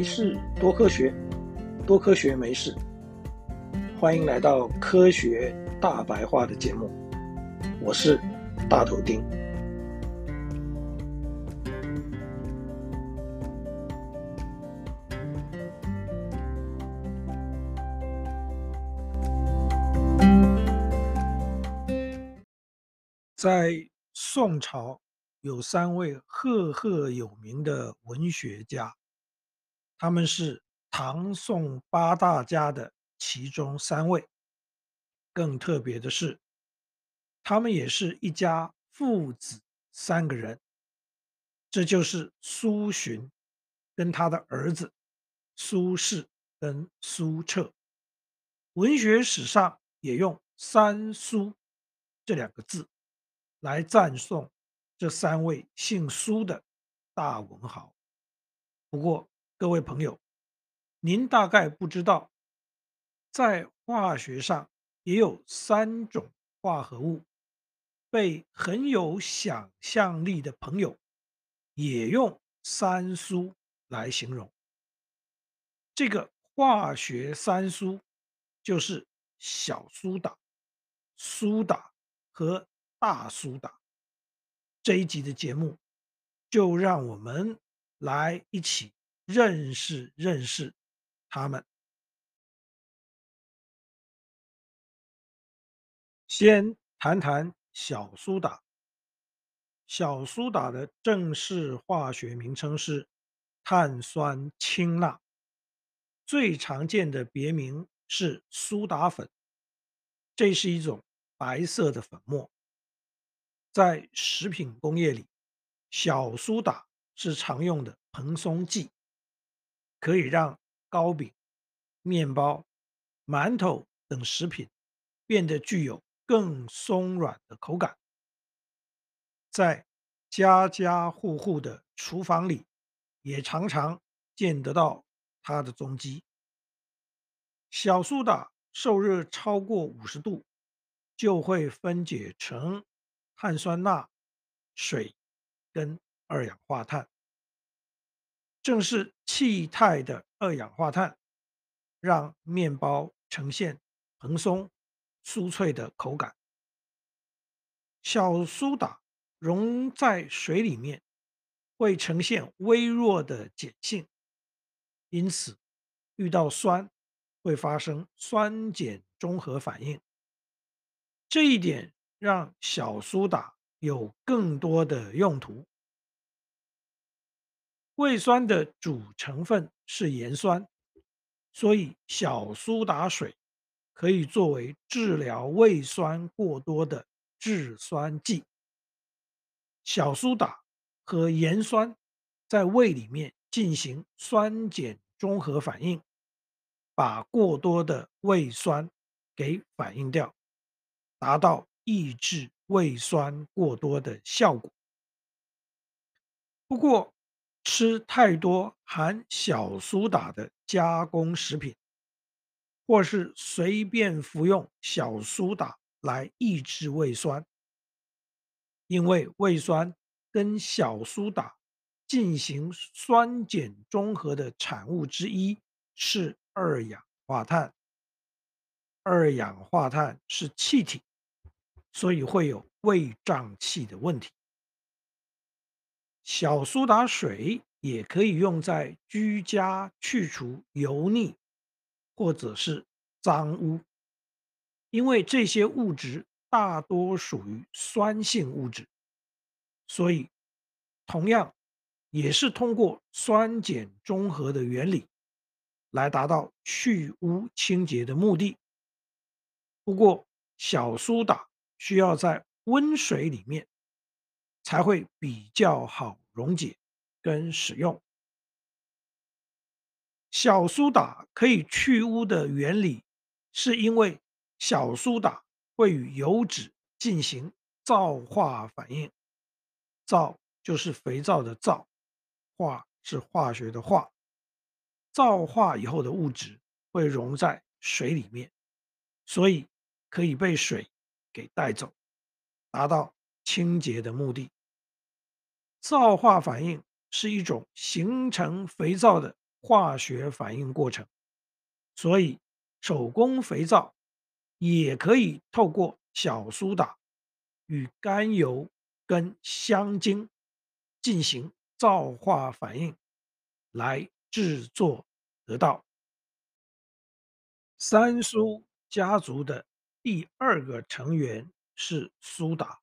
没事多科学，多科学没事。欢迎来到科学大白话的节目，我是大头丁。在宋朝，有三位赫赫有名的文学家，他们是唐宋八大家的其中三位。更特别的是，他们也是一家父子三个人，这就是苏洵跟他的儿子苏轼跟苏辙。文学史上也用“三苏”这两个字来赞颂。这三位姓苏的大文豪。不过，各位朋友，您大概不知道，在化学上也有三种化合物，被很有想象力的朋友也用“三苏”来形容。这个化学三苏就是小苏打、苏打和大苏打。这一集的节目，就让我们来一起认识认识他们。先谈谈小苏打。小苏打的正式化学名称是碳酸氢钠，最常见的别名是苏打粉。这是一种白色的粉末。在食品工业里，小苏打是常用的蓬松剂，可以让糕饼、面包、馒头等食品变得具有更松软的口感。在家家户户的厨房里，也常常见得到它的踪迹。小苏打受热超过五十度，就会分解成。碳酸钠、水跟二氧化碳，正是气态的二氧化碳，让面包呈现蓬松、酥脆的口感。小苏打溶在水里面，会呈现微弱的碱性，因此遇到酸会发生酸碱中和反应。这一点。让小苏打有更多的用途。胃酸的主成分是盐酸，所以小苏打水可以作为治疗胃酸过多的制酸剂。小苏打和盐酸在胃里面进行酸碱中和反应，把过多的胃酸给反应掉，达到。抑制胃酸过多的效果。不过，吃太多含小苏打的加工食品，或是随便服用小苏打来抑制胃酸，因为胃酸跟小苏打进行酸碱中和的产物之一是二氧化碳。二氧化碳是气体。所以会有胃胀气的问题。小苏打水也可以用在居家去除油腻或者是脏污，因为这些物质大多属于酸性物质，所以同样也是通过酸碱中和的原理来达到去污清洁的目的。不过小苏打。需要在温水里面才会比较好溶解跟使用。小苏打可以去污的原理，是因为小苏打会与油脂进行皂化反应，皂就是肥皂的皂，化是化学的化。皂化以后的物质会溶在水里面，所以可以被水。给带走，达到清洁的目的。皂化反应是一种形成肥皂的化学反应过程，所以手工肥皂也可以透过小苏打与甘油跟香精进行皂化反应来制作得到。三苏家族的第二个成员是苏打，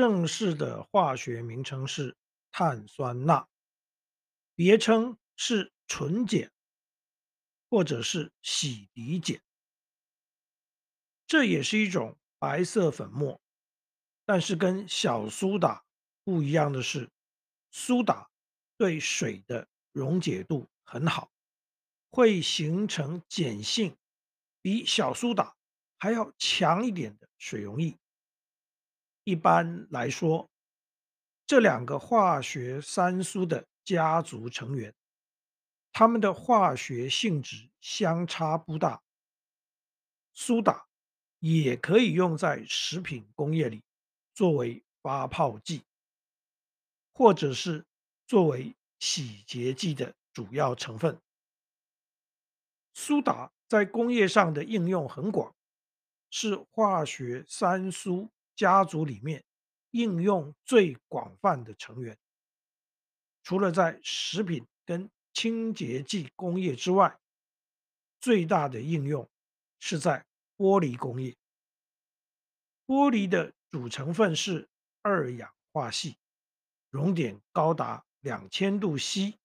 正式的化学名称是碳酸钠，别称是纯碱或者是洗涤碱。这也是一种白色粉末，但是跟小苏打不一样的是，苏打对水的溶解度很好。会形成碱性比小苏打还要强一点的水溶液。一般来说，这两个化学三苏的家族成员，他们的化学性质相差不大。苏打也可以用在食品工业里，作为发泡剂，或者是作为洗洁剂的主要成分。苏打在工业上的应用很广，是化学三苏家族里面应用最广泛的成员。除了在食品跟清洁剂工业之外，最大的应用是在玻璃工业。玻璃的主成分是二氧化矽，熔点高达两千度 C，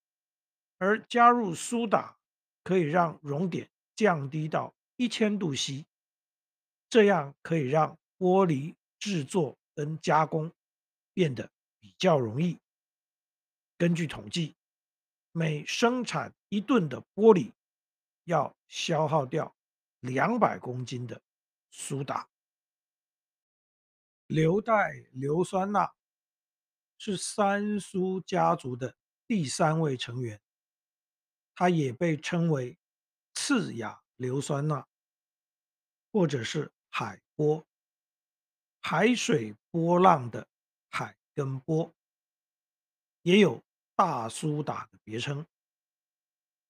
而加入苏打。可以让熔点降低到一千度 C，这样可以让玻璃制作跟加工变得比较容易。根据统计，每生产一吨的玻璃要消耗掉两百公斤的苏打。硫代硫酸钠是三苏家族的第三位成员。它也被称为次亚硫酸钠，或者是海波，海水波浪的海跟波，也有大苏打的别称。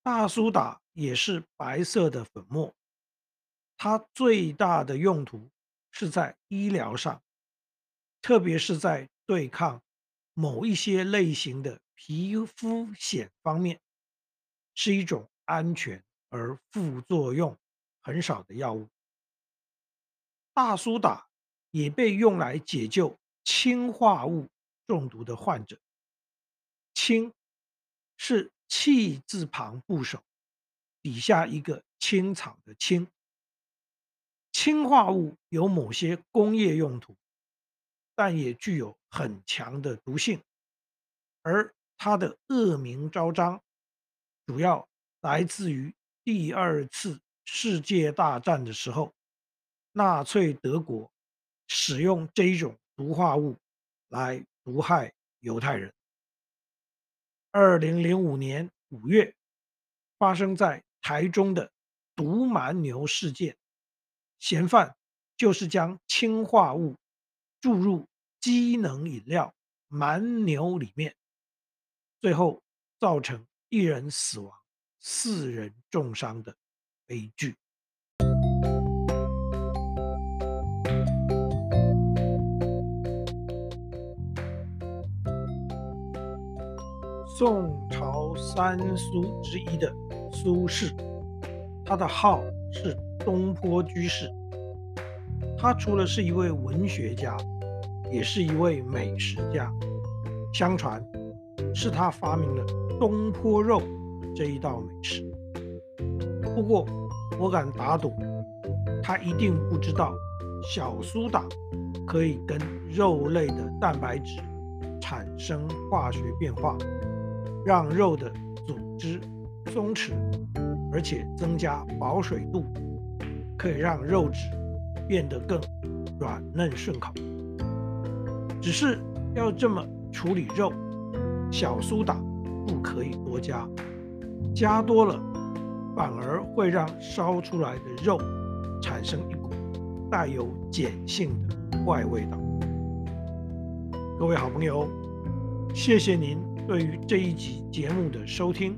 大苏打也是白色的粉末，它最大的用途是在医疗上，特别是在对抗某一些类型的皮肤癣方面。是一种安全而副作用很少的药物。大苏打也被用来解救氰化物中毒的患者。氰是气字旁部首，底下一个青草的青。氰化物有某些工业用途，但也具有很强的毒性，而它的恶名昭彰。主要来自于第二次世界大战的时候，纳粹德国使用这一种毒化物来毒害犹太人。二零零五年五月，发生在台中的毒蛮牛事件，嫌犯就是将氰化物注入机能饮料蛮牛里面，最后造成。一人死亡，四人重伤的悲剧。宋朝三苏之一的苏轼，他的号是东坡居士。他除了是一位文学家，也是一位美食家。相传是他发明了。东坡肉这一道美食，不过我敢打赌，他一定不知道小苏打可以跟肉类的蛋白质产生化学变化，让肉的组织松弛，而且增加保水度，可以让肉质变得更软嫩顺口。只是要这么处理肉，小苏打。不可以多加，加多了反而会让烧出来的肉产生一股带有碱性的怪味道。各位好朋友，谢谢您对于这一集节目的收听。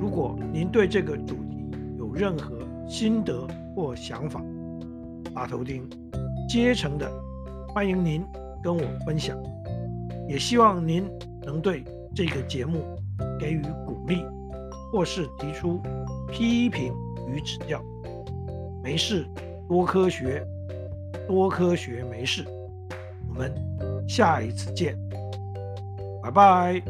如果您对这个主题有任何心得或想法，大头钉竭诚的欢迎您跟我分享，也希望您能对这个节目给予鼓励，或是提出批评与指教。没事，多科学，多科学没事。我们下一次见，Bye bye.